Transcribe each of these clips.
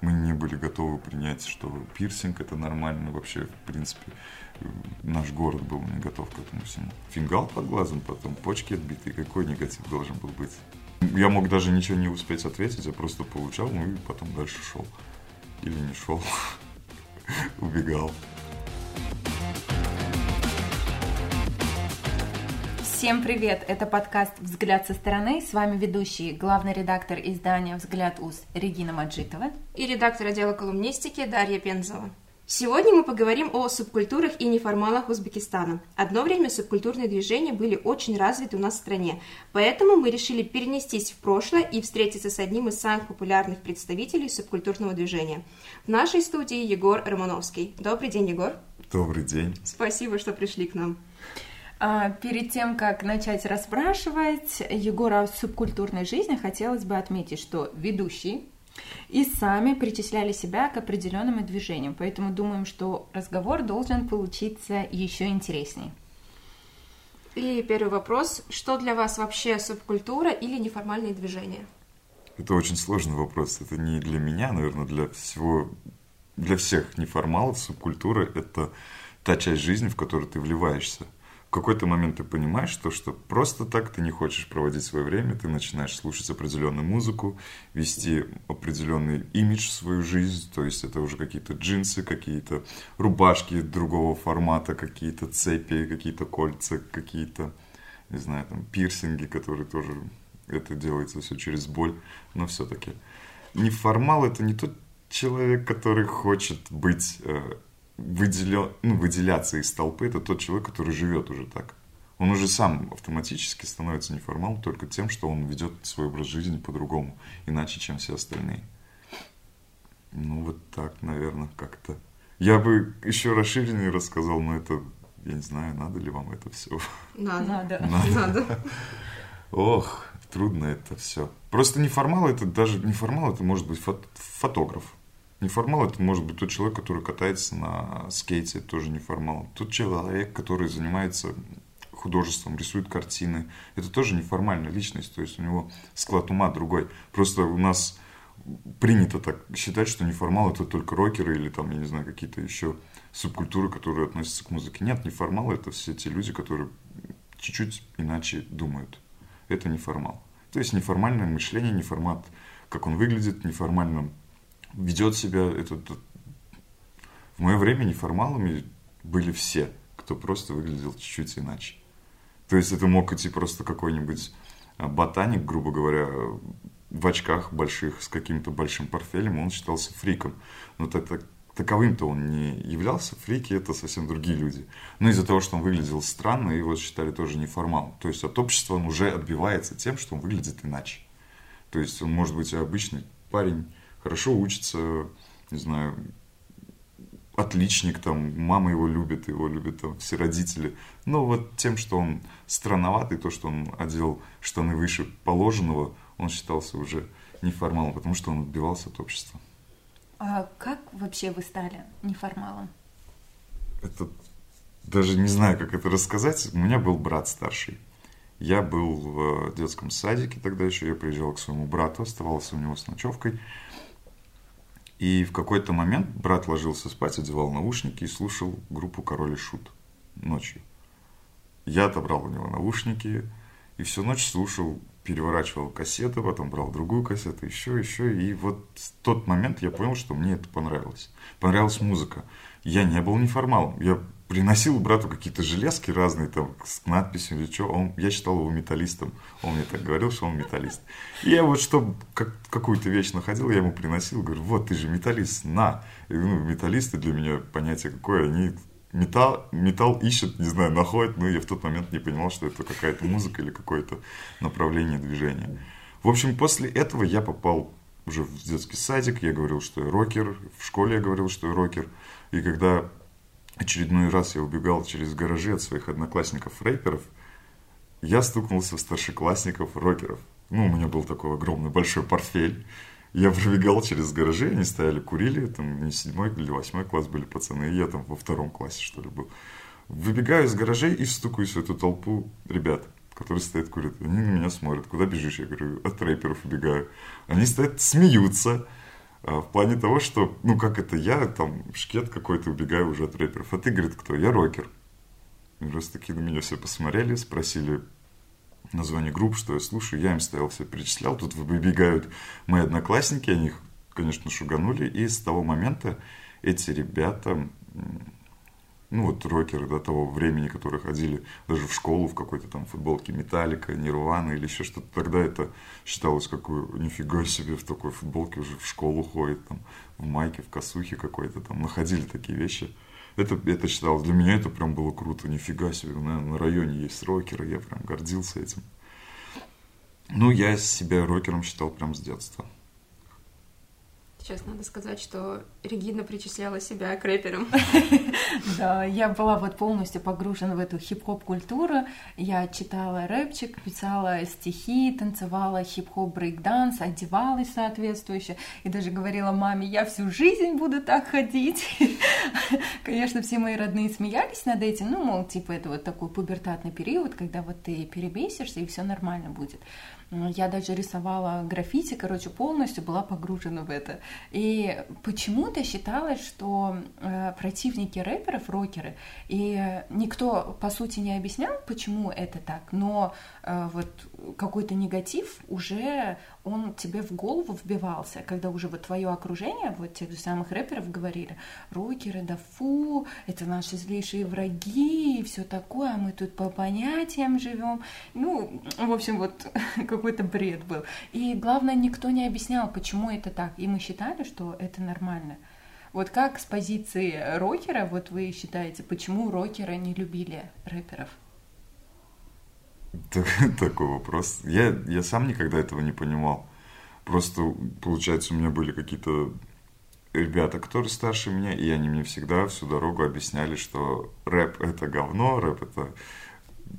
Мы не были готовы принять, что пирсинг это нормально. Вообще, в принципе, наш город был не готов к этому всему. Фингал под глазом, потом почки отбитые. Какой негатив должен был быть? Я мог даже ничего не успеть ответить, я просто получал, ну и потом дальше шел. Или не шел, убегал. Всем привет! Это подкаст «Взгляд со стороны». С вами ведущий, главный редактор издания «Взгляд УЗ» Регина Маджитова и редактор отдела колумнистики Дарья Пензова. Сегодня мы поговорим о субкультурах и неформалах Узбекистана. Одно время субкультурные движения были очень развиты у нас в стране, поэтому мы решили перенестись в прошлое и встретиться с одним из самых популярных представителей субкультурного движения. В нашей студии Егор Романовский. Добрый день, Егор. Добрый день. Спасибо, что пришли к нам. А, перед тем, как начать расспрашивать Егора о субкультурной жизни, хотелось бы отметить, что ведущий и сами причисляли себя к определенным движениям, поэтому думаем, что разговор должен получиться еще интереснее. И первый вопрос. Что для вас вообще субкультура или неформальные движения? Это очень сложный вопрос. Это не для меня, наверное, для всего, для всех неформалов субкультура – это та часть жизни, в которую ты вливаешься – в какой-то момент ты понимаешь, что, что просто так ты не хочешь проводить свое время, ты начинаешь слушать определенную музыку, вести определенный имидж в свою жизнь, то есть это уже какие-то джинсы, какие-то рубашки другого формата, какие-то цепи, какие-то кольца, какие-то, не знаю, там, пирсинги, которые тоже, это делается все через боль, но все-таки. Неформал это не тот человек, который хочет быть выделя... ну, выделяться из толпы, это тот человек, который живет уже так. Он уже сам автоматически становится неформалом только тем, что он ведет свой образ жизни по-другому, иначе, чем все остальные. Ну, вот так, наверное, как-то. Я бы еще расширеннее рассказал, но это, я не знаю, надо ли вам это все. Надо. Надо. Надо. Ох, трудно это все. Просто неформал, это даже неформал, это может быть фото фотограф. Неформал это может быть тот человек, который катается на скейте, тоже неформал. Тот человек, который занимается художеством, рисует картины. Это тоже неформальная личность, то есть у него склад ума другой. Просто у нас принято так считать, что неформал это только рокеры или там, я не знаю, какие-то еще субкультуры, которые относятся к музыке. Нет, неформалы это все те люди, которые чуть-чуть иначе думают. Это неформал. То есть неформальное мышление, неформат, как он выглядит, неформально ведет себя этот... В мое время неформалами были все, кто просто выглядел чуть-чуть иначе. То есть это мог идти просто какой-нибудь а, ботаник, грубо говоря, в очках больших, с каким-то большим портфелем, он считался фриком. Но так, так, таковым-то он не являлся, фрики это совсем другие люди. Но из-за того, что он выглядел странно, его считали тоже неформалом. То есть от общества он уже отбивается тем, что он выглядит иначе. То есть он может быть обычный парень, хорошо учится, не знаю, отличник, там, мама его любит, его любят там все родители. Но вот тем, что он странноватый, то, что он одел штаны выше положенного, он считался уже неформалом, потому что он отбивался от общества. А как вообще вы стали неформалом? Это даже не знаю, как это рассказать. У меня был брат старший. Я был в детском садике тогда еще, я приезжал к своему брату, оставался у него с ночевкой. И в какой-то момент брат ложился спать, одевал наушники и слушал группу «Король и Шут» ночью. Я отобрал у него наушники и всю ночь слушал, переворачивал кассеты, потом брал другую кассету, еще, еще. И вот в тот момент я понял, что мне это понравилось. Понравилась музыка. Я не был неформалом. Я приносил брату какие-то железки разные, там, с надписью или что. Он, я считал его металлистом. Он мне так говорил, что он металлист. И я вот, чтобы как, какую-то вещь находил, я ему приносил, говорю, вот, ты же металлист, на. И, ну, металлисты для меня понятие какое, они металл, металл ищут, не знаю, находят, но я в тот момент не понимал, что это какая-то музыка или какое-то направление движения. В общем, после этого я попал уже в детский садик, я говорил, что я рокер, в школе я говорил, что я рокер. И когда очередной раз я убегал через гаражи от своих одноклассников-рэперов, я стукнулся в старшеклассников-рокеров. Ну, у меня был такой огромный большой портфель. Я пробегал через гаражи, они стояли, курили, там не седьмой или восьмой класс были пацаны, и я там во втором классе, что ли, был. Выбегаю из гаражей и стукаюсь в эту толпу ребят, которые стоят, курят. Они на меня смотрят, куда бежишь? Я говорю, от рэперов убегаю. Они стоят, смеются, в плане того, что, ну как это, я там шкет какой-то убегаю уже от рэперов. А ты, говорит, кто? Я рокер. И раз такие на меня все посмотрели, спросили название групп, что я слушаю. Я им стоял, все перечислял. Тут выбегают мои одноклассники, они их, конечно, шуганули. И с того момента эти ребята ну вот рокеры до того времени, которые ходили даже в школу в какой-то там футболке Металлика, Нирвана или еще что-то, тогда это считалось как нифига себе в такой футболке уже в школу ходит, там, в майке, в косухе какой-то там, находили такие вещи. Это, это считалось, для меня это прям было круто, нифига себе, на, на районе есть рокеры, я прям гордился этим. Ну, я себя рокером считал прям с детства. Сейчас надо сказать, что Регина причисляла себя к рэперам. Да, я была вот полностью погружена в эту хип-хоп культуру. Я читала рэпчик, писала стихи, танцевала хип-хоп брейк-данс, одевалась соответствующе. И даже говорила маме, я всю жизнь буду так ходить. Конечно, все мои родные смеялись над этим. Ну, мол, типа, это вот такой пубертатный период, когда вот ты перебесишься, и все нормально будет. Я даже рисовала граффити, короче, полностью была погружена в это. И почему-то считалось, что э, противники рэперов, рокеры, и никто, по сути, не объяснял, почему это так, но э, вот какой-то негатив уже он тебе в голову вбивался, когда уже вот твое окружение, вот тех же самых рэперов говорили, рокеры, да фу, это наши злейшие враги и все такое, а мы тут по понятиям живем. Ну, в общем, вот какой-то бред был. И главное, никто не объяснял, почему это так. И мы считали, что это нормально. Вот как с позиции рокера, вот вы считаете, почему рокеры не любили рэперов? Такой вопрос. Я, я сам никогда этого не понимал. Просто, получается, у меня были какие-то ребята, которые старше меня, и они мне всегда всю дорогу объясняли, что рэп это говно, рэп это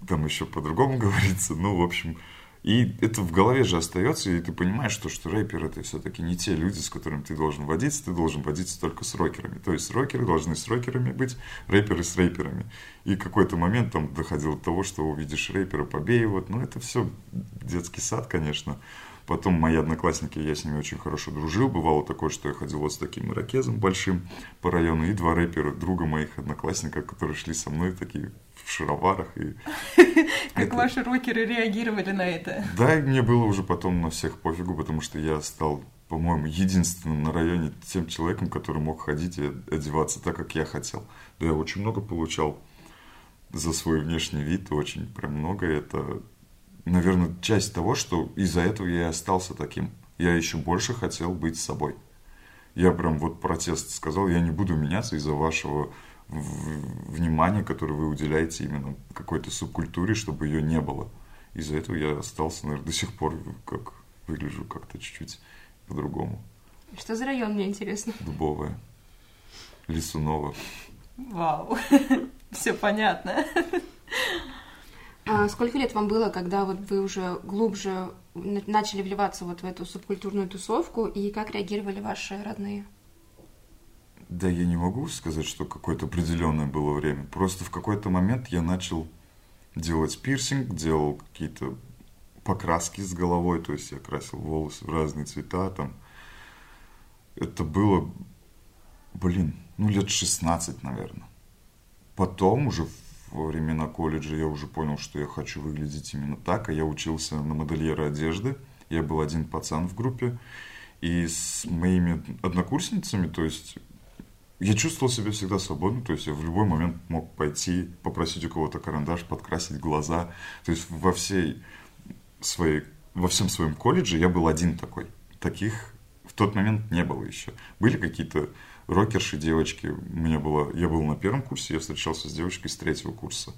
там еще по-другому говорится. Ну, в общем, и это в голове же остается, и ты понимаешь, что, что рэпер это все-таки не те люди, с которыми ты должен водиться, ты должен водиться только с рокерами. То есть рокеры должны с рокерами быть, рэперы с рэперами. И какой-то момент там доходило до того, что увидишь рэпера, побей его. Ну, это все детский сад, конечно. Потом мои одноклассники, я с ними очень хорошо дружил. Бывало такое, что я ходил вот с таким ирокезом большим по району. И два рэпера, друга моих одноклассников, которые шли со мной такие в шароварах. И как это... ваши рокеры реагировали на это? Да, и мне было уже потом на всех пофигу, потому что я стал, по-моему, единственным на районе тем человеком, который мог ходить и одеваться так, как я хотел. Да, я очень много получал за свой внешний вид, очень прям много. Это, наверное, часть того, что из-за этого я и остался таким. Я еще больше хотел быть собой. Я прям вот протест сказал, я не буду меняться из-за вашего внимание, которое вы уделяете именно какой-то субкультуре, чтобы ее не было. Из-за этого я остался, наверное, до сих пор как выгляжу как-то чуть-чуть по-другому. Что за район, мне интересно? Дубовая. Лисунова. Вау, все понятно. А сколько лет вам было, когда вот вы уже глубже начали вливаться вот в эту субкультурную тусовку, и как реагировали ваши родные? Да я не могу сказать, что какое-то определенное было время. Просто в какой-то момент я начал делать пирсинг, делал какие-то покраски с головой, то есть я красил волосы в разные цвета там. Это было, блин, ну лет 16, наверное. Потом уже во времена колледжа я уже понял, что я хочу выглядеть именно так, а я учился на модельера одежды. Я был один пацан в группе, и с моими однокурсницами, то есть я чувствовал себя всегда свободно, то есть я в любой момент мог пойти, попросить у кого-то карандаш, подкрасить глаза. То есть во всей своей, во всем своем колледже я был один такой. Таких в тот момент не было еще. Были какие-то рокерши девочки. Меня было, я был на первом курсе, я встречался с девочкой с третьего курса.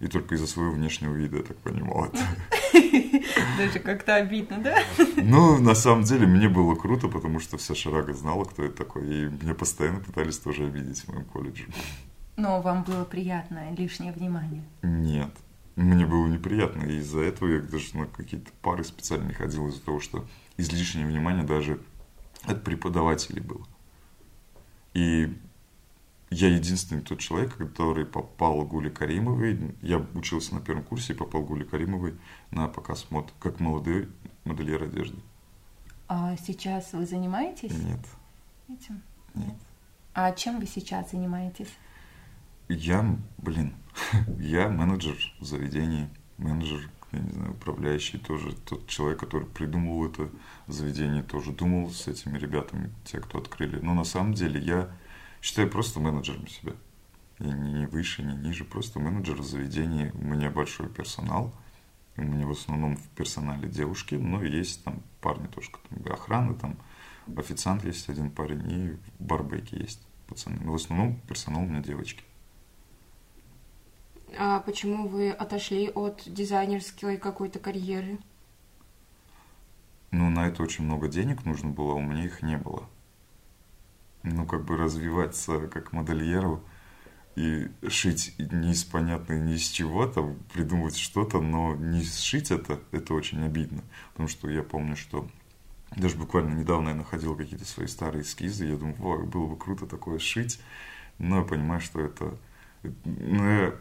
И только из-за своего внешнего вида, я так понимал это. Даже как-то обидно, да? Ну, на самом деле, мне было круто, потому что вся шарага знала, кто это такой. И меня постоянно пытались тоже обидеть в моем колледже. Но вам было приятно лишнее внимание? Нет. Мне было неприятно, и из-за этого я даже на какие-то пары специально ходил, из-за того, что излишнее внимание даже от преподавателей было. И я единственный тот человек, который попал к Гуле Каримовой. Я учился на первом курсе и попал к Гуле Каримовой на показ мод, как молодой модельер одежды. А сейчас вы занимаетесь? Нет. этим? Нет. А чем вы сейчас занимаетесь? Я, блин, я менеджер заведений, менеджер, я не знаю, управляющий тоже, тот человек, который придумал это заведение, тоже думал с этими ребятами, те, кто открыли. Но на самом деле я считаю просто менеджером себя. Я не выше, не ниже, просто менеджер заведения. У меня большой персонал. У меня в основном в персонале девушки, но есть там парни тоже, там, охраны, там официант есть один парень, и в барбеке есть пацаны. Но в основном персонал у меня девочки. А почему вы отошли от дизайнерской какой-то карьеры? Ну, на это очень много денег нужно было, а у меня их не было. Ну, как бы развиваться как модельеру и шить не из понятной ни из чего, там, придумывать что-то, но не сшить это, это очень обидно. Потому что я помню, что даже буквально недавно я находил какие-то свои старые эскизы, я думаю, О, было бы круто такое шить, но я понимаю, что это... Ну, я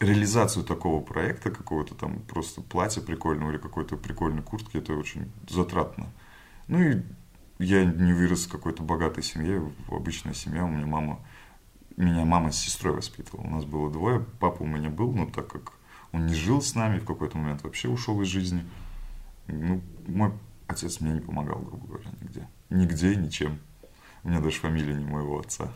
реализацию такого проекта, какого-то там просто платья прикольного или какой-то прикольной куртки, это очень затратно. Ну и я не вырос в какой-то богатой семье, обычная семья, у меня мама, меня мама с сестрой воспитывала. У нас было двое, папа у меня был, но так как он не жил с нами, в какой-то момент вообще ушел из жизни, ну, мой отец мне не помогал, грубо говоря, нигде. Нигде ничем. У меня даже фамилия не моего отца.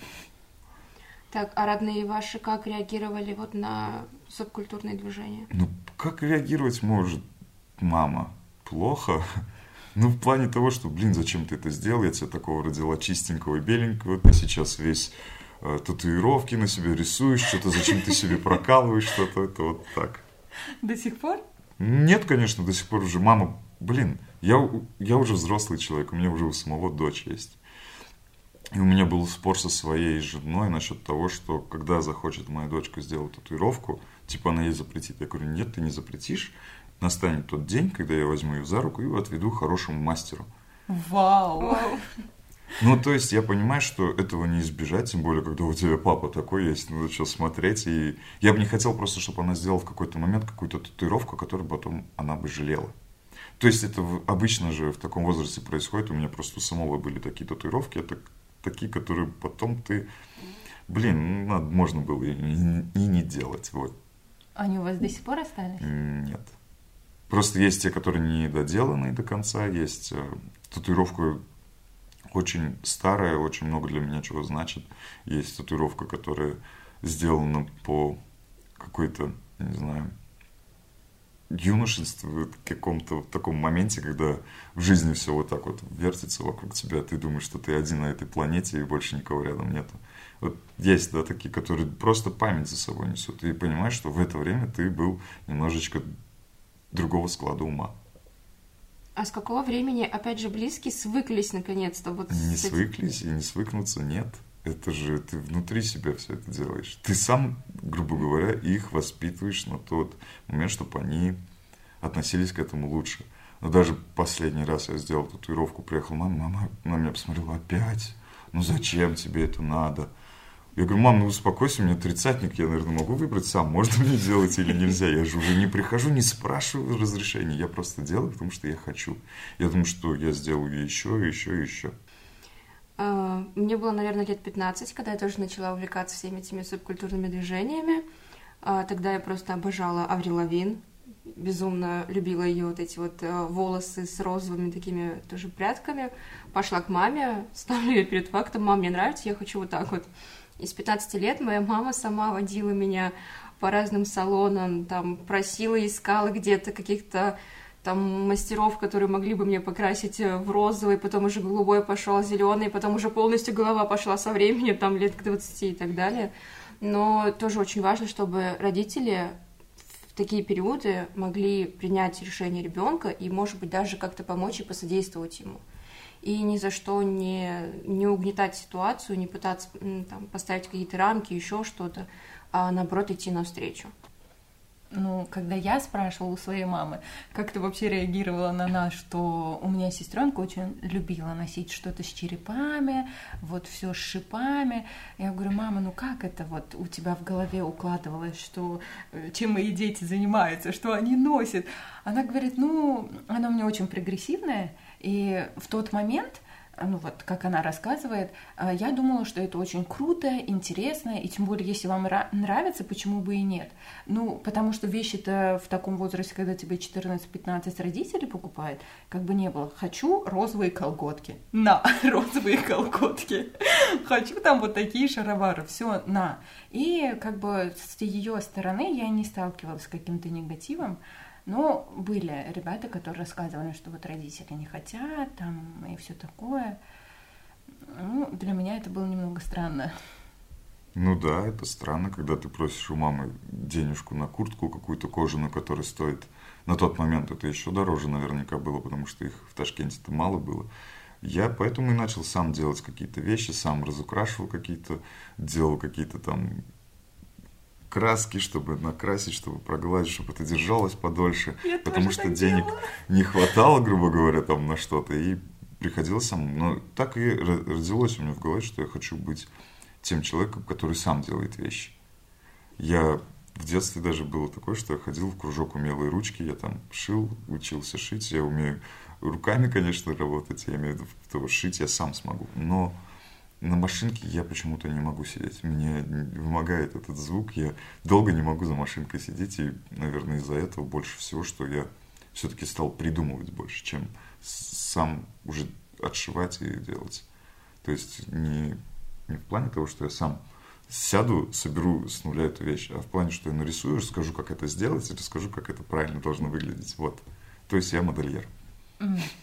Так, а родные ваши как реагировали вот на субкультурные движения? Ну, как реагировать может мама? Плохо. Ну, в плане того, что, блин, зачем ты это сделал? Я тебя такого родила чистенького и беленького. Ты сейчас весь э, татуировки на себе рисуешь, что-то зачем ты себе прокалываешь что-то. Это вот так. До сих пор? Нет, конечно, до сих пор уже. Мама, блин, я, я уже взрослый человек, у меня уже у самого дочь есть. И у меня был спор со своей женой насчет того, что когда захочет моя дочка сделать татуировку, типа она ей запретит. Я говорю, нет, ты не запретишь. Настанет тот день, когда я возьму ее за руку и отведу хорошему мастеру. Вау! Ну, то есть я понимаю, что этого не избежать, тем более, когда у тебя папа такой есть, надо что смотреть. И я бы не хотел просто, чтобы она сделала в какой-то момент какую-то татуировку, которую потом она бы жалела. То есть это обычно же в таком возрасте происходит. У меня просто у самого были такие татуировки. Это такие, которые потом ты... Блин, ну, надо, можно было и, и не делать. Вот. Они у вас до сих пор остались? Нет. Просто есть те, которые не доделаны до конца. Есть э, татуировка очень старая, очень много для меня чего значит. Есть татуировка, которая сделана по какой-то, не знаю, юношестве, каком-то таком моменте, когда в жизни все вот так вот вертится вокруг тебя, ты думаешь, что ты один на этой планете и больше никого рядом нету. Вот есть, да, такие, которые просто память за собой несут. И понимаешь, что в это время ты был немножечко другого склада ума. А с какого времени, опять же, близкие свыклись наконец-то? Вот не с этим? свыклись и не свыкнуться, нет. Это же ты внутри себя все это делаешь. Ты сам, грубо говоря, их воспитываешь на тот момент, чтобы они относились к этому лучше. Но даже последний раз я сделал татуировку, приехал мама, мама на меня посмотрела, опять? Ну зачем тебе это надо? Я говорю, мам, ну успокойся, у меня тридцатник, я, наверное, могу выбрать сам, можно мне делать или нельзя. Я же уже не прихожу, не спрашиваю разрешения, я просто делаю, потому что я хочу. Я думаю, что я сделаю еще, еще, еще. А, Мне было, наверное, лет 15, когда я тоже начала увлекаться всеми этими субкультурными движениями. А, Тогда я просто обожала Аврил Лавин, безумно любила ее вот эти вот э, волосы с розовыми такими тоже прядками. Пошла к маме, ставлю ее перед фактом, мам, мне нравится, я хочу вот так вот. И с 15 лет моя мама сама водила меня по разным салонам, там просила, искала где-то каких-то там мастеров, которые могли бы мне покрасить э, в розовый, потом уже голубой пошел, зеленый, потом уже полностью голова пошла со временем, там лет к 20 и так далее. Но тоже очень важно, чтобы родители в такие периоды могли принять решение ребенка и, может быть, даже как-то помочь и посодействовать ему. И ни за что не, не угнетать ситуацию, не пытаться там, поставить какие-то рамки, еще что-то, а наоборот идти навстречу. Ну, когда я спрашивала у своей мамы, как ты вообще реагировала на нас, что у меня сестренка очень любила носить что-то с черепами, вот все с шипами. Я говорю, мама, ну как это вот у тебя в голове укладывалось, что э, чем мои дети занимаются, что они носят? Она говорит, ну, она у меня очень прогрессивная, и в тот момент ну вот, как она рассказывает, а, я думала, что это очень круто, интересно, и тем более, если вам нравится, почему бы и нет. Ну, потому что вещи-то в таком возрасте, когда тебе 14-15 родители покупают, как бы не было. Хочу розовые колготки. На, розовые колготки. Хочу там вот такие шаровары. Все, на. И как бы с ее стороны я не сталкивалась с каким-то негативом. Но были ребята, которые рассказывали, что вот родители не хотят, там, и все такое. Ну, для меня это было немного странно. Ну да, это странно, когда ты просишь у мамы денежку на куртку какую-то кожаную, которая стоит... На тот момент это еще дороже наверняка было, потому что их в Ташкенте-то мало было. Я поэтому и начал сам делать какие-то вещи, сам разукрашивал какие-то, делал какие-то там краски, чтобы накрасить, чтобы прогладить, чтобы это держалось подольше. Я потому что денег делала. не хватало, грубо говоря, там на что-то. И приходилось сам. Но так и родилось у меня в голове, что я хочу быть тем человеком, который сам делает вещи. Я в детстве даже было такое, что я ходил в кружок умелые ручки, я там шил, учился шить, я умею руками, конечно, работать, я имею в виду, что шить я сам смогу, но на машинке я почему-то не могу сидеть. Меня вымогает этот звук. Я долго не могу за машинкой сидеть. И, наверное, из-за этого больше всего, что я все-таки стал придумывать больше, чем сам уже отшивать и делать. То есть не, не в плане того, что я сам сяду, соберу с нуля эту вещь, а в плане, что я нарисую, расскажу, как это сделать, и расскажу, как это правильно должно выглядеть. Вот. То есть я модельер.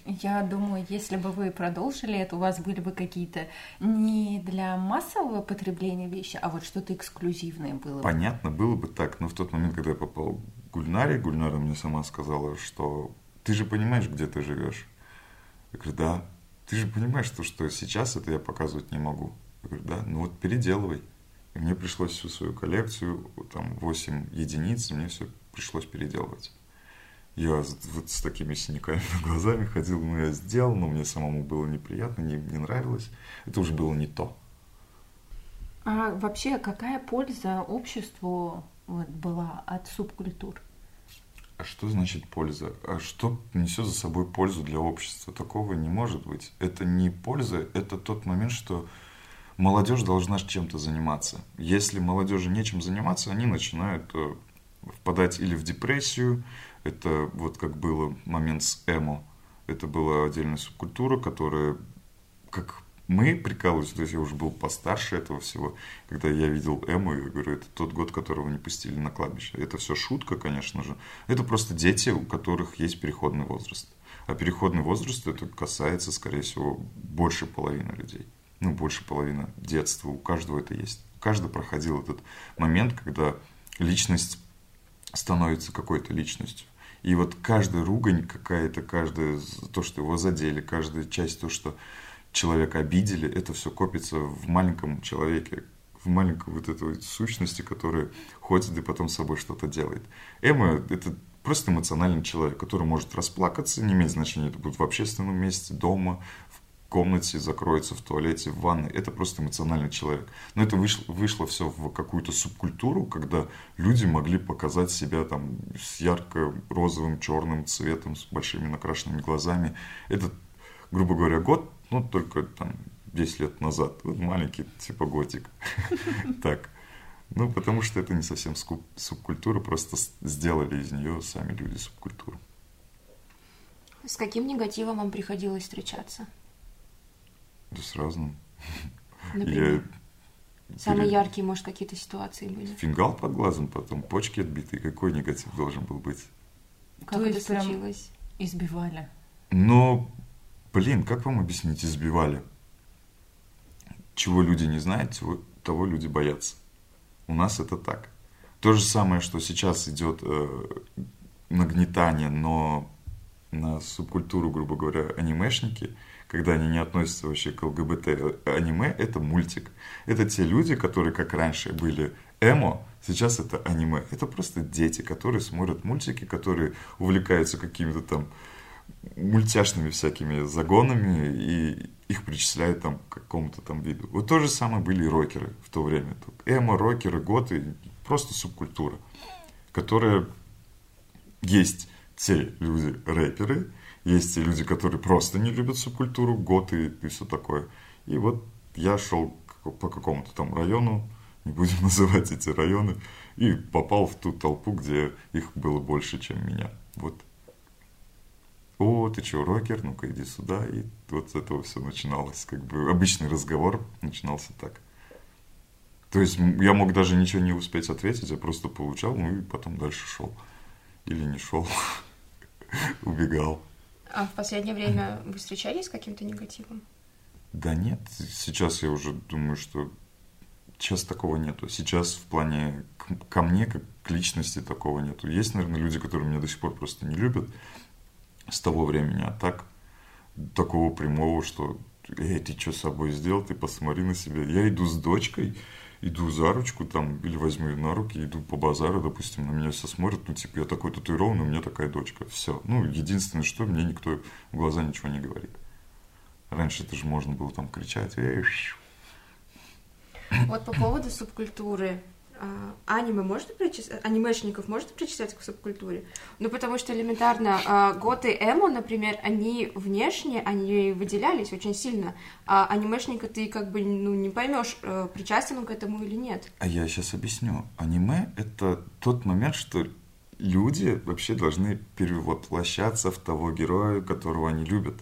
Я думаю, если бы вы продолжили это, у вас были бы какие-то не для массового потребления вещи, а вот что-то эксклюзивное было. Понятно, было бы так, но в тот момент, когда я попал к Гульнаре, Гульнара мне сама сказала, что ты же понимаешь, где ты живешь. Я говорю, да. Ты же понимаешь, что, что сейчас это я показывать не могу. Я говорю, да, ну вот переделывай. И мне пришлось всю свою коллекцию, там 8 единиц, мне все пришлось переделывать. Я вот с такими синяками глазами ходил, ну я сделал, но мне самому было неприятно, не, не нравилось. Это уже было не то. А вообще какая польза обществу вот, была от субкультур? А что значит польза? А что несет за собой пользу для общества? Такого не может быть. Это не польза, это тот момент, что молодежь должна чем-то заниматься. Если молодежи нечем заниматься, они начинают э, впадать или в депрессию, это вот как было момент с эмо. Это была отдельная субкультура, которая, как мы прикалывались, то есть я уже был постарше этого всего, когда я видел эмо, я говорю, это тот год, которого не пустили на кладбище. Это все шутка, конечно же. Это просто дети, у которых есть переходный возраст. А переходный возраст, это касается, скорее всего, больше половины людей. Ну, больше половины детства. У каждого это есть. Каждый проходил этот момент, когда личность становится какой-то личностью. И вот каждая ругань какая-то, каждая то, что его задели, каждая часть, то, что человека обидели, это все копится в маленьком человеке, в маленькой вот этой сущности, которая ходит и потом с собой что-то делает. Эмма – это просто эмоциональный человек, который может расплакаться, не имеет значения, это будет в общественном месте, дома, комнате, закроется в туалете, в ванной. Это просто эмоциональный человек. Но это вышло, вышло все в какую-то субкультуру, когда люди могли показать себя там с ярко-розовым, черным цветом, с большими накрашенными глазами. Это, грубо говоря, год, ну, только там 10 лет назад. Вот маленький, типа готик. Так. Ну, потому что это не совсем субкультура, просто сделали из нее сами люди субкультуру. С каким негативом вам приходилось встречаться? Да с разным. Например? Я... Самые яркие, может, какие-то ситуации были? Фингал под глазом, потом почки отбитые. Какой негатив должен был быть? Как То это случилось? Избивали. Но, блин, как вам объяснить, избивали? Чего люди не знают, того, того люди боятся. У нас это так. То же самое, что сейчас идет э, нагнетание, но на субкультуру, грубо говоря, анимешники – когда они не относятся вообще к ЛГБТ аниме, это мультик. Это те люди, которые, как раньше были эмо, сейчас это аниме. Это просто дети, которые смотрят мультики, которые увлекаются какими-то там мультяшными всякими загонами и их причисляют там к какому-то там виду. Вот то же самое были и рокеры в то время. Эмо, рокеры, готы, просто субкультура, которая есть те люди, рэперы, есть люди, которые просто не любят субкультуру, готы и все такое. И вот я шел по какому-то там району, не будем называть эти районы, и попал в ту толпу, где их было больше, чем меня. Вот. О, ты что, рокер? Ну-ка иди сюда. И вот с этого все начиналось. Как бы обычный разговор начинался так. То есть я мог даже ничего не успеть ответить, я просто получал, ну и потом дальше шел. Или не шел, убегал. А в последнее время вы встречались с каким-то негативом? Да нет, сейчас я уже думаю, что сейчас такого нету. Сейчас в плане ко мне, как к личности, такого нету. Есть, наверное, люди, которые меня до сих пор просто не любят с того времени, а так такого прямого, что «Эй, ты что с собой сделал? Ты посмотри на себя». Я иду с дочкой, иду за ручку там, или возьму ее на руки, иду по базару, допустим, на меня все смотрят, ну, типа, я такой татуированный, у меня такая дочка. Все. Ну, единственное, что мне никто в глаза ничего не говорит. Раньше это же можно было там кричать. Вот по поводу субкультуры. А, аниме можно причислять, анимешников можно причислять к субкультуре? Ну, потому что элементарно а, готы эмо, например, они внешне, они выделялись очень сильно, а анимешника ты как бы ну, не поймешь, э, причастен он к этому или нет. А я сейчас объясню. Аниме — это тот момент, что люди вообще должны перевоплощаться в того героя, которого они любят.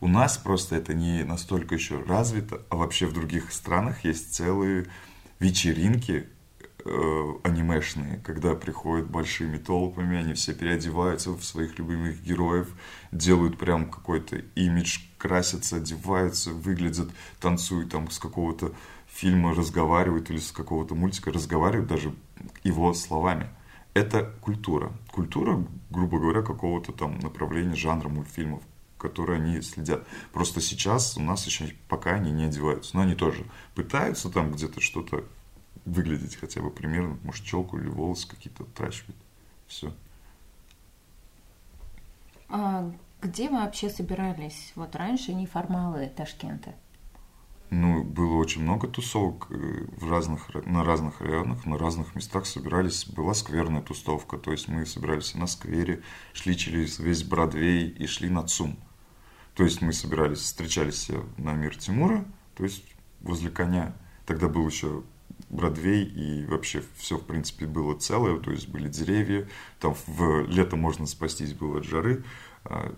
У нас просто это не настолько еще развито, а вообще в других странах есть целые вечеринки э, анимешные, когда приходят большими толпами, они все переодеваются в своих любимых героев, делают прям какой-то имидж, красятся, одеваются, выглядят, танцуют там с какого-то фильма, разговаривают или с какого-то мультика, разговаривают даже его словами. Это культура. Культура, грубо говоря, какого-то там направления жанра мультфильмов, которые они следят. Просто сейчас у нас еще пока они не одеваются. Но они тоже пытаются там где-то что-то выглядеть хотя бы примерно, может, челку или волосы какие-то отращивают. Все. А где вы вообще собирались? Вот раньше неформалы Ташкента. Ну, было очень много тусовок э, в разных, на разных районах, на разных местах собирались. Была скверная тусовка, то есть мы собирались на сквере, шли через весь Бродвей и шли на ЦУМ. То есть мы собирались, встречались на мир Тимура, то есть возле коня. Тогда был еще Бродвей, и вообще все, в принципе, было целое, то есть были деревья, там в лето можно спастись было от жары, а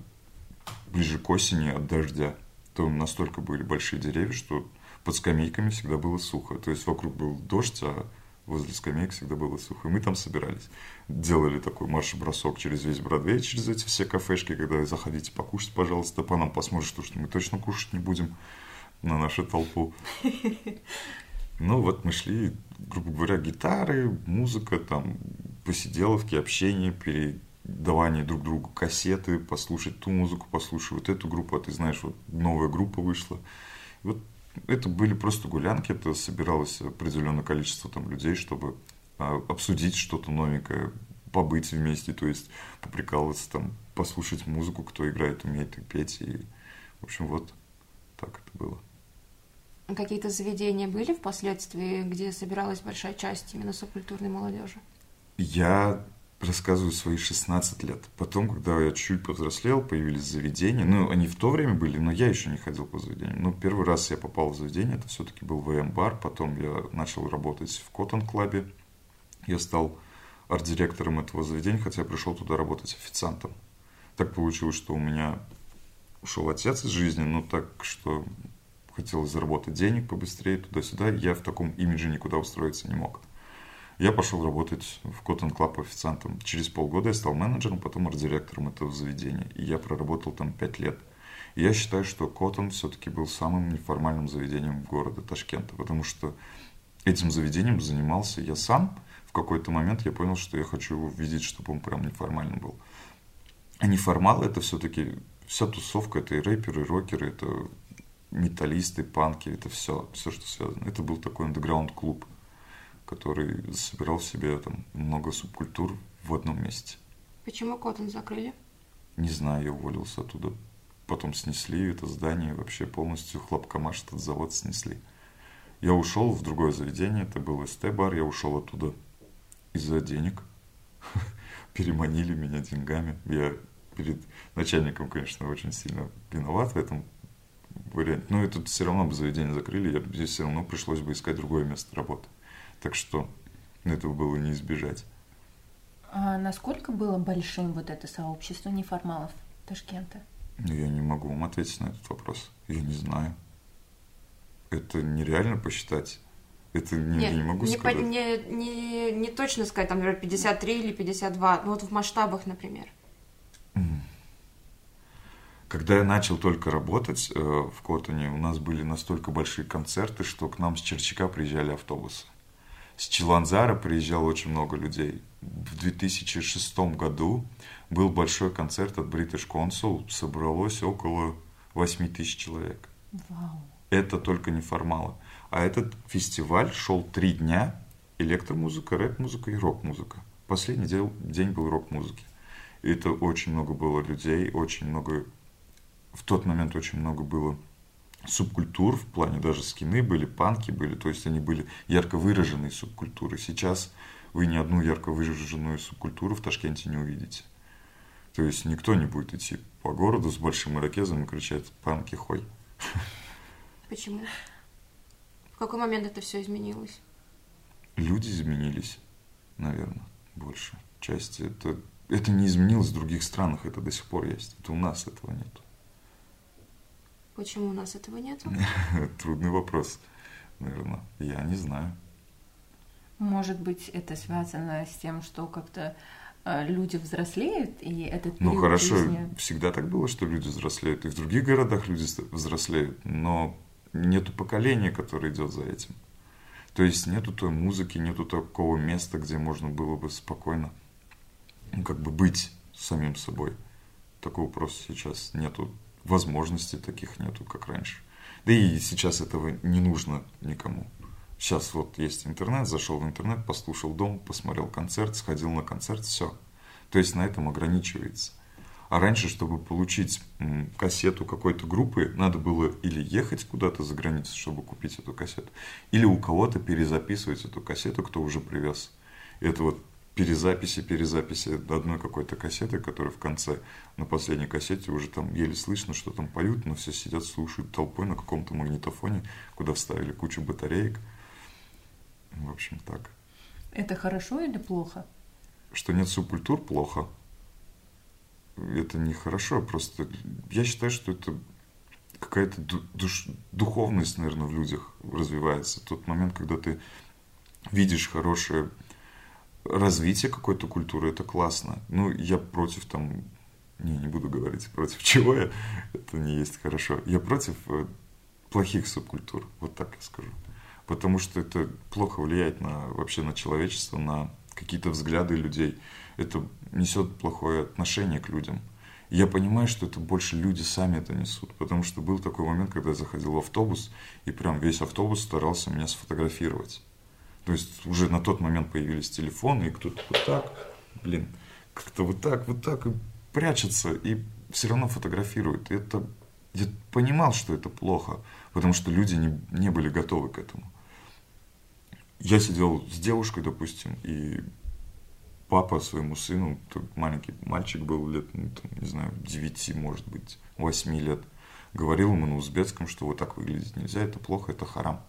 ближе к осени от дождя, то настолько были большие деревья, что под скамейками всегда было сухо, то есть вокруг был дождь, а возле скамеек всегда было сухо. И мы там собирались. Делали такой марш-бросок через весь Бродвей, через эти все кафешки, когда заходите покушать, пожалуйста, по нам посмотришь, то, что мы точно кушать не будем на нашу толпу. Ну, вот мы шли, грубо говоря, гитары, музыка, там, посиделовки, общение, передавание друг другу кассеты, послушать ту музыку, послушать вот эту группу, а ты знаешь, вот новая группа вышла. Вот это были просто гулянки, это собиралось определенное количество там людей, чтобы а, обсудить что-то новенькое, побыть вместе, то есть поприкалываться, там, послушать музыку, кто играет, умеет и петь, и, в общем, вот так это было. Какие-то заведения были впоследствии, где собиралась большая часть именно субкультурной молодежи? Я рассказываю свои 16 лет. Потом, когда я чуть повзрослел, появились заведения. Ну, они в то время были, но я еще не ходил по заведениям. Но первый раз я попал в заведение, это все-таки был ВМ-бар. Потом я начал работать в Коттон-клабе. Я стал арт-директором этого заведения, хотя я пришел туда работать официантом. Так получилось, что у меня ушел отец из жизни, но так, что хотелось заработать денег побыстрее туда-сюда, я в таком имидже никуда устроиться не мог. Я пошел работать в Cotton Club официантом. Через полгода я стал менеджером, потом арт-директором этого заведения. И я проработал там пять лет. И я считаю, что Cotton все-таки был самым неформальным заведением города Ташкента, потому что этим заведением занимался я сам. В какой-то момент я понял, что я хочу видеть, чтобы он прям неформальным был. А неформал это все-таки вся тусовка, это и рэперы, и рокеры, это металлисты, панки, это все, все, что связано. Это был такой андеграунд-клуб, который собирал в себе там много субкультур в одном месте. Почему Коттон закрыли? Не знаю, я уволился оттуда. Потом снесли это здание, вообще полностью хлопкомаш этот завод снесли. Я ушел в другое заведение, это был СТ-бар, я ушел оттуда из-за денег. Переманили меня деньгами. Я перед начальником, конечно, очень сильно виноват в этом варианте. Но это все равно бы заведение закрыли, я, здесь все равно пришлось бы искать другое место работы. Так что этого было не избежать. А насколько было большим вот это сообщество неформалов Ташкента? Ну, я не могу вам ответить на этот вопрос. Я не знаю. Это нереально посчитать. Это не, Нет, я не могу не, сказать. по- не, не, не точно сказать, там, например, 53 или 52, ну вот в масштабах, например. Когда я начал только работать э, в Котоне, у нас были настолько большие концерты, что к нам с Черчака приезжали автобусы. С Чиланзара приезжало очень много людей. В 2006 году был большой концерт от British Consul, собралось около 8 тысяч человек. Вау. Это только неформалы. А этот фестиваль шел три дня. Электромузыка, рэп-музыка и рок-музыка. Последний день был рок-музыки. И это очень много было людей, очень много... В тот момент очень много было субкультур, в плане даже скины были, панки были, то есть они были ярко выраженные субкультуры. Сейчас вы ни одну ярко выраженную субкультуру в Ташкенте не увидите. То есть никто не будет идти по городу с большим ирокезом и кричать «панки, хой». Почему? В какой момент это все изменилось? Люди изменились, наверное, больше. Части это, это не изменилось в других странах, это до сих пор есть. Это у нас этого нет. Почему у нас этого нет? Трудный вопрос, наверное. Я не знаю. Может быть, это связано с тем, что как-то э, люди взрослеют, и этот Ну хорошо, жизни... всегда так было, что люди взрослеют. И в других городах люди взрослеют, но нету поколения, которое идет за этим. То есть нету той музыки, нету такого места, где можно было бы спокойно ну, как бы быть самим собой. Такого просто сейчас нету. Возможностей таких нету, как раньше. Да и сейчас этого не нужно никому. Сейчас вот есть интернет, зашел в интернет, послушал дом, посмотрел концерт, сходил на концерт, все. То есть на этом ограничивается. А раньше, чтобы получить кассету какой-то группы, надо было или ехать куда-то за границу, чтобы купить эту кассету, или у кого-то перезаписывать эту кассету, кто уже привез. И это вот перезаписи, перезаписи одной какой-то кассеты, которая в конце, на последней кассете уже там еле слышно, что там поют, но все сидят, слушают толпой на каком-то магнитофоне, куда вставили кучу батареек. В общем, так. Это хорошо или плохо? Что нет субкультур, плохо. Это нехорошо, просто я считаю, что это какая-то ду- душ- духовность, наверное, в людях развивается. Тот момент, когда ты видишь хорошее развитие какой-то культуры, это классно. Ну, я против там, не, не буду говорить против чего я, это не есть хорошо. Я против э, плохих субкультур, вот так я скажу. Потому что это плохо влияет на, вообще на человечество, на какие-то взгляды людей. Это несет плохое отношение к людям. Я понимаю, что это больше люди сами это несут. Потому что был такой момент, когда я заходил в автобус, и прям весь автобус старался меня сфотографировать. То есть уже на тот момент появились телефоны, и кто-то вот так, блин, как-то вот так, вот так, и прячется, и все равно фотографирует. Это, я понимал, что это плохо, потому что люди не, не были готовы к этому. Я сидел с девушкой, допустим, и папа своему сыну, маленький мальчик был лет, ну, там, не знаю, 9, может быть, 8 лет, говорил ему на узбекском, что вот так выглядеть нельзя, это плохо, это харам.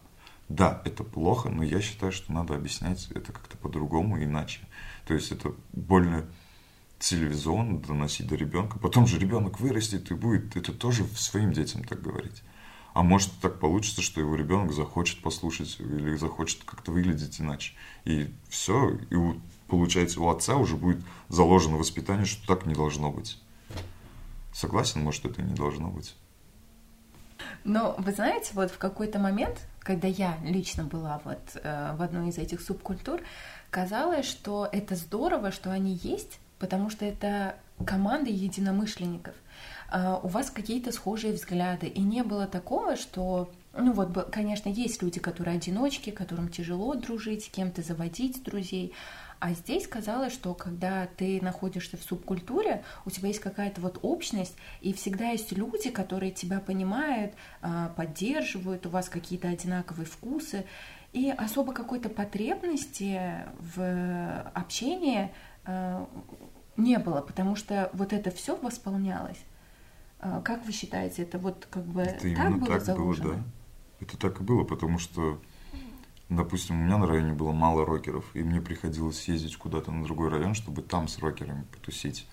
Да, это плохо, но я считаю, что надо объяснять это как-то по-другому, иначе. То есть это больно цивилизованно доносить до ребенка. Потом же ребенок вырастет и будет это тоже своим детям так говорить. А может так получится, что его ребенок захочет послушать или захочет как-то выглядеть иначе. И все, и у, получается у отца уже будет заложено воспитание, что так не должно быть. Согласен, может, это не должно быть. Но вы знаете, вот в какой-то момент, когда я лично была вот э, в одной из этих субкультур, казалось, что это здорово, что они есть, потому что это команда единомышленников. Э, у вас какие-то схожие взгляды, и не было такого, что ну вот, конечно, есть люди, которые одиночки, которым тяжело дружить, кем-то заводить друзей. А здесь казалось, что когда ты находишься в субкультуре, у тебя есть какая-то вот общность, и всегда есть люди, которые тебя понимают, а, поддерживают, у вас какие-то одинаковые вкусы, и особо какой-то потребности в общении а, не было, потому что вот это все восполнялось. А, как вы считаете, это вот как бы Это так именно было так заложено? было, да. Это так и было, потому что, допустим, у меня на районе было мало рокеров, и мне приходилось ездить куда-то на другой район, чтобы там с рокерами потусить.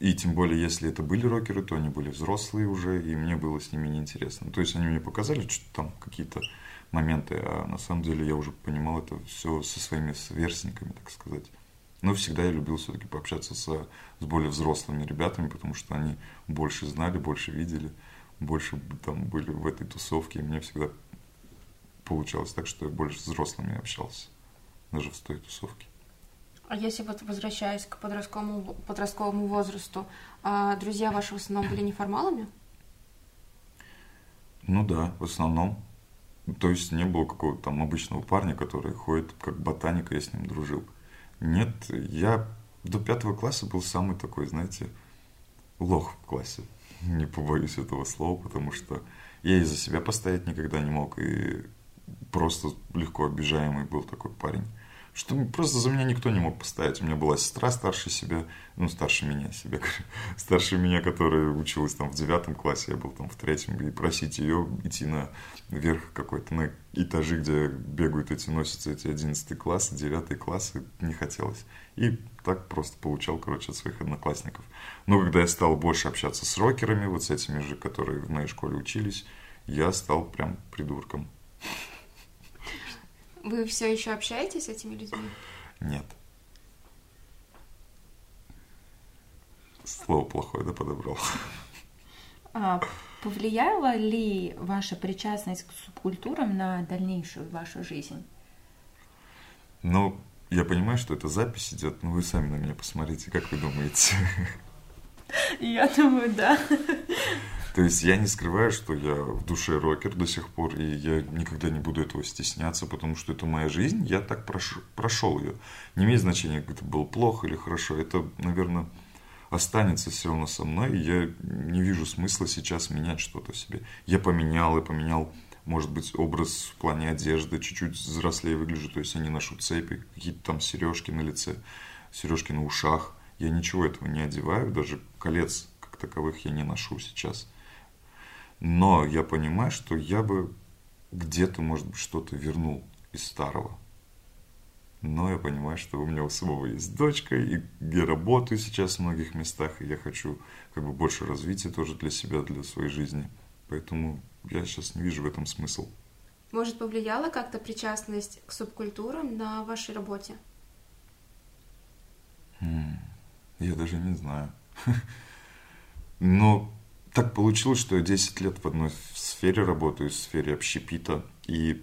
И тем более, если это были рокеры, то они были взрослые уже, и мне было с ними неинтересно. То есть они мне показали что там какие-то моменты, а на самом деле я уже понимал это все со своими сверстниками, так сказать. Но всегда я любил все-таки пообщаться со, с более взрослыми ребятами, потому что они больше знали, больше видели, больше там были в этой тусовке, и мне всегда получалось так, что я больше с взрослыми общался, даже в той тусовке. А если вот возвращаясь к подростковому, подростковому возрасту, а друзья ваши в основном были неформалами? Ну да, в основном. То есть не было какого-то там обычного парня, который ходит как ботаник, я с ним дружил. Нет, я до пятого класса был самый такой, знаете, лох в классе. Не побоюсь этого слова, потому что я и за себя постоять никогда не мог, и просто легко обижаемый был такой парень. Что просто за меня никто не мог постоять. У меня была сестра старше себя, ну, старше меня себя, старше меня, которая училась там в девятом классе, я был там в третьем, и просить ее идти на верх какой-то, на этажи, где бегают эти, носятся эти одиннадцатые классы, девятые классы, не хотелось. И так просто получал, короче, от своих одноклассников. Но когда я стал больше общаться с рокерами, вот с этими же, которые в моей школе учились, я стал прям придурком. Вы все еще общаетесь с этими людьми? Нет. Слово плохое, да, подобрал. А повлияла ли ваша причастность к субкультурам на дальнейшую вашу жизнь? Ну, я понимаю, что это запись идет, но вы сами на меня посмотрите, как вы думаете. Я думаю, да. То есть я не скрываю, что я в душе рокер до сих пор, и я никогда не буду этого стесняться, потому что это моя жизнь, я так прош... прошел ее. Не имеет значения, как это было плохо или хорошо, это, наверное, останется все равно со мной, и я не вижу смысла сейчас менять что-то в себе. Я поменял и поменял, может быть, образ в плане одежды, чуть-чуть взрослее выгляжу, то есть я не ношу цепи, какие-то там сережки на лице, сережки на ушах. Я ничего этого не одеваю, даже колец как таковых я не ношу сейчас. Но я понимаю, что я бы где-то, может быть, что-то вернул из старого. Но я понимаю, что у меня у самого есть дочка, и я работаю сейчас в многих местах, и я хочу как бы больше развития тоже для себя, для своей жизни. Поэтому я сейчас не вижу в этом смысл. Может, повлияла как-то причастность к субкультурам на вашей работе? Я даже не знаю. Но так получилось, что я 10 лет в одной сфере работаю, в сфере общепита, и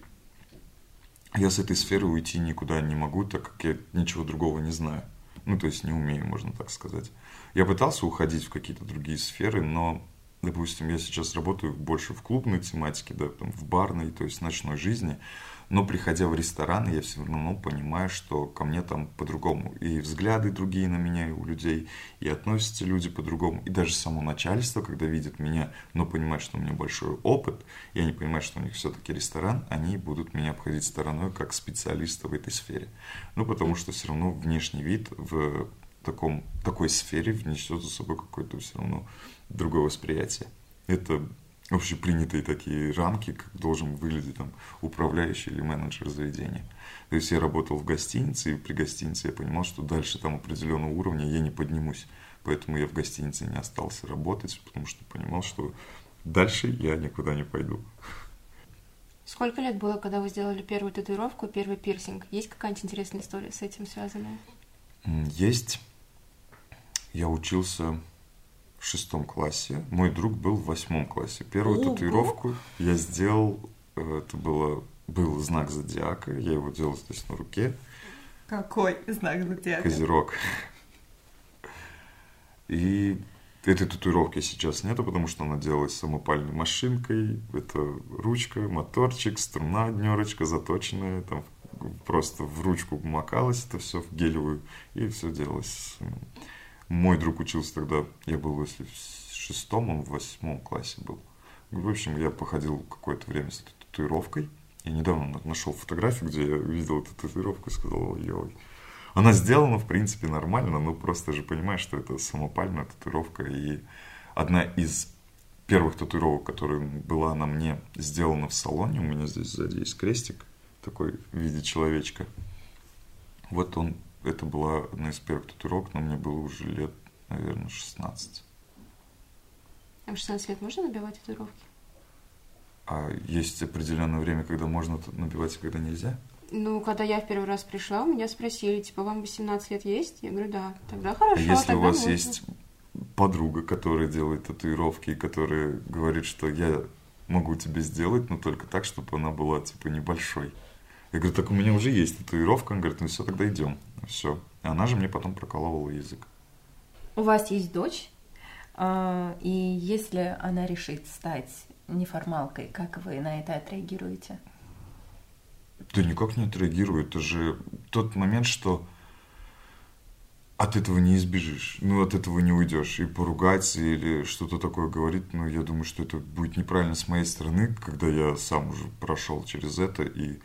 я с этой сферы уйти никуда не могу, так как я ничего другого не знаю. Ну, то есть не умею, можно так сказать. Я пытался уходить в какие-то другие сферы, но, допустим, я сейчас работаю больше в клубной тематике, да, там, в барной, то есть ночной жизни, но приходя в ресторан, я все равно понимаю, что ко мне там по-другому. И взгляды другие на меня у людей, и относятся люди по-другому. И даже само начальство, когда видит меня, но понимает, что у меня большой опыт, и они понимают, что у них все-таки ресторан, они будут меня обходить стороной как специалиста в этой сфере. Ну, потому что все равно внешний вид в таком, такой сфере внесет за собой какое-то все равно другое восприятие. Это общепринятые такие рамки, как должен выглядеть там управляющий или менеджер заведения. То есть я работал в гостинице, и при гостинице я понимал, что дальше там определенного уровня я не поднимусь. Поэтому я в гостинице не остался работать, потому что понимал, что дальше я никуда не пойду. Сколько лет было, когда вы сделали первую татуировку, первый пирсинг? Есть какая-нибудь интересная история с этим связанная? Есть. Я учился в шестом классе. Мой друг был в восьмом классе. Первую Ого! татуировку я сделал, э, это было, был знак зодиака, я его делал здесь на руке, Какой знак зодиака? козерог. И этой татуировки сейчас нету, потому что она делалась самопальной машинкой. Это ручка, моторчик, струна, днерочка заточенная, там просто в ручку макалось это все в гелевую, и все делалось. Мой друг учился тогда, я был, если в шестом, он в восьмом классе был. В общем, я походил какое-то время с этой татуировкой. Я недавно на- нашел фотографию, где я видел эту татуировку и сказал, ой, Она сделана, в принципе, нормально, но просто же понимаешь, что это самопальная татуировка. И одна из первых татуировок, которая была на мне сделана в салоне, у меня здесь сзади есть крестик, такой в виде человечка. Вот он, это была одна из первых татуировок, но мне было уже лет, наверное, 16. А в 16 лет можно набивать татуировки? А есть определенное время, когда можно набивать, а когда нельзя? Ну, когда я в первый раз пришла, у меня спросили, типа, вам 18 лет есть? Я говорю, да. Тогда хорошо, а если тогда у вас можно. есть подруга, которая делает татуировки, и которая говорит, что я могу тебе сделать, но только так, чтобы она была, типа, небольшой. Я говорю, так у меня уже есть татуировка. Он говорит, ну все, тогда идем. Все. И она же мне потом прокалывала язык. У вас есть дочь, а, и если она решит стать неформалкой, как вы на это отреагируете? Да никак не отреагирую. Это же тот момент, что от этого не избежишь. Ну, от этого не уйдешь. И поругать или что-то такое говорить, ну, я думаю, что это будет неправильно с моей стороны, когда я сам уже прошел через это. И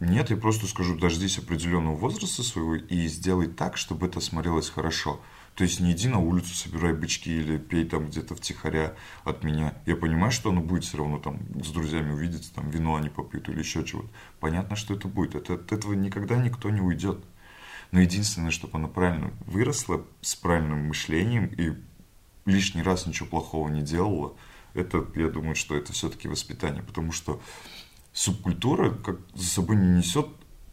нет, я просто скажу, дождись определенного возраста своего и сделай так, чтобы это смотрелось хорошо. То есть не иди на улицу, собирай бычки или пей там где-то втихаря от меня. Я понимаю, что оно будет все равно там с друзьями увидеться, там вино они попьют или еще чего-то. Понятно, что это будет. Это, от этого никогда никто не уйдет. Но единственное, чтобы она правильно выросла, с правильным мышлением и лишний раз ничего плохого не делала, это, я думаю, что это все-таки воспитание. Потому что субкультура как за собой не несет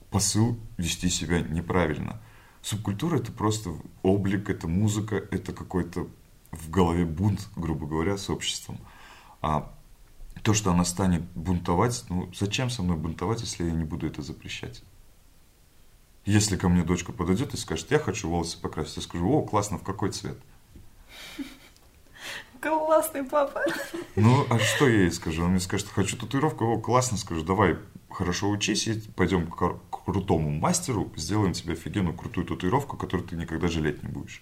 посыл вести себя неправильно. Субкультура это просто облик, это музыка, это какой-то в голове бунт, грубо говоря, с обществом. А то, что она станет бунтовать, ну зачем со мной бунтовать, если я не буду это запрещать? Если ко мне дочка подойдет и скажет, я хочу волосы покрасить, я скажу, о, классно, в какой цвет? Классный папа. Ну, а что я ей скажу? Она мне скажет, хочу татуировку, о, классно, скажу, давай, хорошо учись, и пойдем к крутому мастеру, сделаем тебе офигенную крутую татуировку, которую ты никогда жалеть не будешь.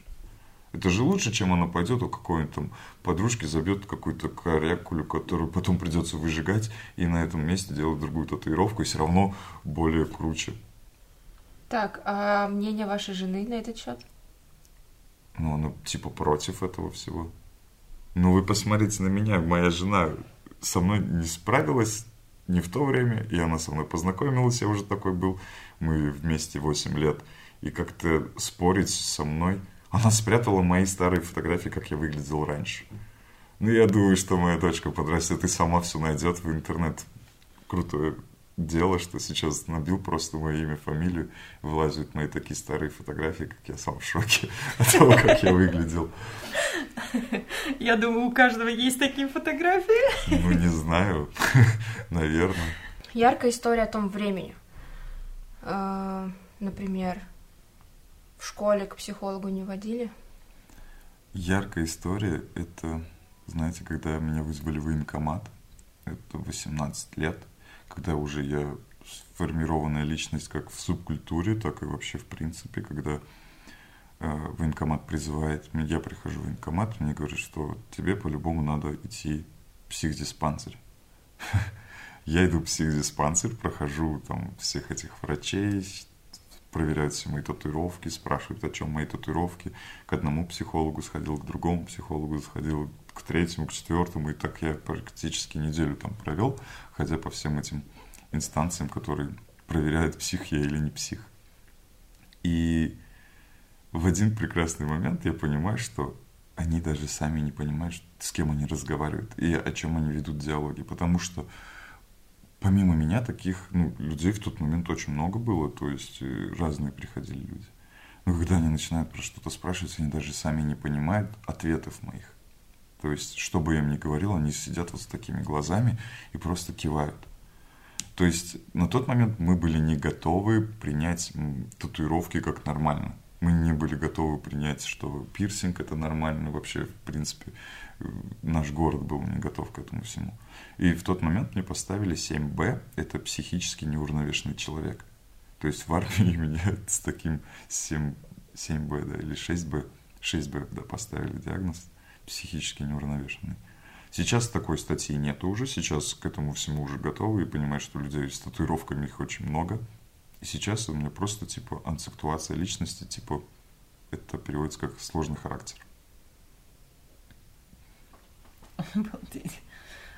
Это же лучше, чем она пойдет у какой-нибудь там подружки, забьет какую-то корякулю, которую потом придется выжигать, и на этом месте делать другую татуировку, и все равно более круче. Так, а мнение вашей жены на этот счет? Ну, она типа против этого всего. Ну, вы посмотрите на меня, моя жена со мной не справилась не в то время, и она со мной познакомилась, я уже такой был, мы вместе 8 лет, и как-то спорить со мной, она спрятала мои старые фотографии, как я выглядел раньше. Ну, я думаю, что моя дочка подрастет и сама все найдет в интернет. Крутое дело, что сейчас набил просто мое имя, фамилию, вылазят мои такие старые фотографии, как я сам в шоке от того, как я выглядел. Я думаю, у каждого есть такие фотографии. Ну, не знаю, наверное. Яркая история о том времени. Э, Например, в школе к психологу не водили. Яркая история – это, знаете, когда меня вызвали в военкомат, это 18 лет, когда уже я сформированная личность как в субкультуре, так и вообще в принципе, когда э, военкомат призывает, я прихожу в военкомат, мне говорят, что тебе по-любому надо идти в психдиспансер. Я иду в психдиспансер, прохожу там всех этих врачей, проверяют все мои татуировки, спрашивают, о чем мои татуировки. К одному психологу сходил, к другому психологу сходил, к третьему, к четвертому. И так я практически неделю там провел, ходя по всем этим инстанциям, которые проверяют, псих я или не псих. И в один прекрасный момент я понимаю, что они даже сами не понимают, с кем они разговаривают и о чем они ведут диалоги. Потому что помимо меня таких ну, людей в тот момент очень много было, то есть э, разные приходили люди. Но когда они начинают про что-то спрашивать, они даже сами не понимают ответов моих. То есть, что бы я им ни говорил, они сидят вот с такими глазами и просто кивают. То есть, на тот момент мы были не готовы принять татуировки как нормально. Мы не были готовы принять, что пирсинг это нормально. Вообще, в принципе, э, наш город был не готов к этому всему. И в тот момент мне поставили 7Б, это психически неуравновешенный человек. То есть в армии меня с таким 7, 7Б, да, или 6Б, 6Б, да, поставили диагноз, психически неуравновешенный. Сейчас такой статьи нету уже, сейчас к этому всему уже готовы и понимают, что людей с татуировками их очень много. И сейчас у меня просто типа анцептуация личности, типа это переводится как сложный характер. Обалдеть.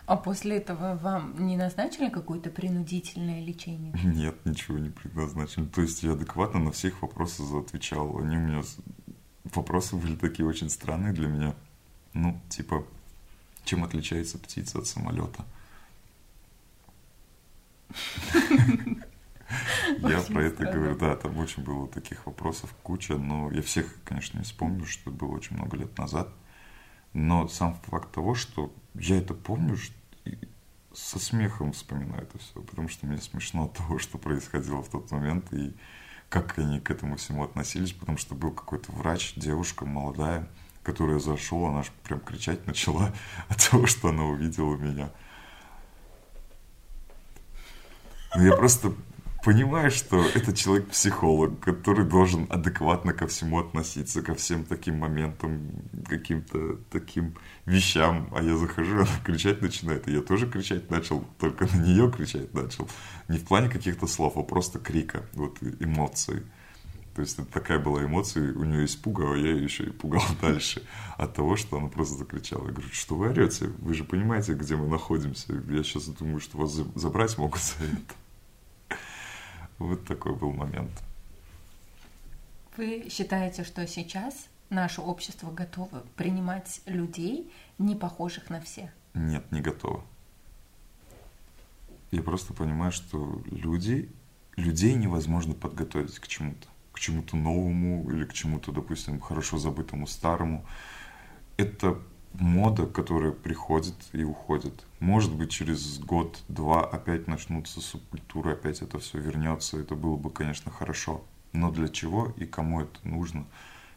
А после этого вам не назначили какое-то принудительное лечение? Нет, ничего не предназначили. То есть я адекватно на всех вопросы отвечал. Они у меня... Вопросы были такие очень странные для меня. Ну, типа, чем отличается птица от самолета? Я про это говорю, да, там очень было таких вопросов куча, но я всех, конечно, не вспомню, что было очень много лет назад. Но сам факт того, что я это помню, со смехом вспоминаю это все, потому что мне смешно от того, что происходило в тот момент, и как они к этому всему относились, потому что был какой-то врач, девушка молодая, которая зашел, она же прям кричать начала от того, что она увидела меня. Ну, я просто понимаешь, что это человек-психолог, который должен адекватно ко всему относиться, ко всем таким моментам, каким-то таким вещам. А я захожу, она кричать начинает, и я тоже кричать начал, только на нее кричать начал. Не в плане каких-то слов, а просто крика, вот эмоции. То есть это такая была эмоция, у нее испуга, а я ее еще и пугал дальше от того, что она просто закричала. Я говорю, что вы орете? Вы же понимаете, где мы находимся. Я сейчас думаю, что вас забрать могут за это. Вот такой был момент. Вы считаете, что сейчас наше общество готово принимать людей, не похожих на всех? Нет, не готово. Я просто понимаю, что люди, людей невозможно подготовить к чему-то, к чему-то новому или к чему-то, допустим, хорошо забытому старому. Это мода, которая приходит и уходит. Может быть, через год-два опять начнутся субкультуры, опять это все вернется. Это было бы, конечно, хорошо. Но для чего и кому это нужно?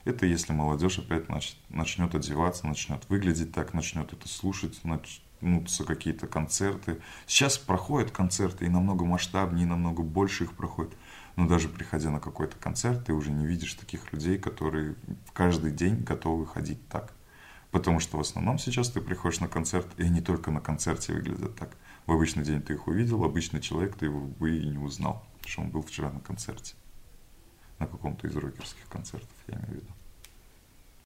Это если молодежь опять нач- начнет одеваться, начнет выглядеть так, начнет это слушать, начнутся какие-то концерты. Сейчас проходят концерты и намного масштабнее, и намного больше их проходит. Но даже приходя на какой-то концерт, ты уже не видишь таких людей, которые каждый день готовы ходить так. Потому что в основном сейчас ты приходишь на концерт, и они только на концерте выглядят так. В обычный день ты их увидел, обычный человек, ты его бы и не узнал, что он был вчера на концерте. На каком-то из рокерских концертов, я имею в виду.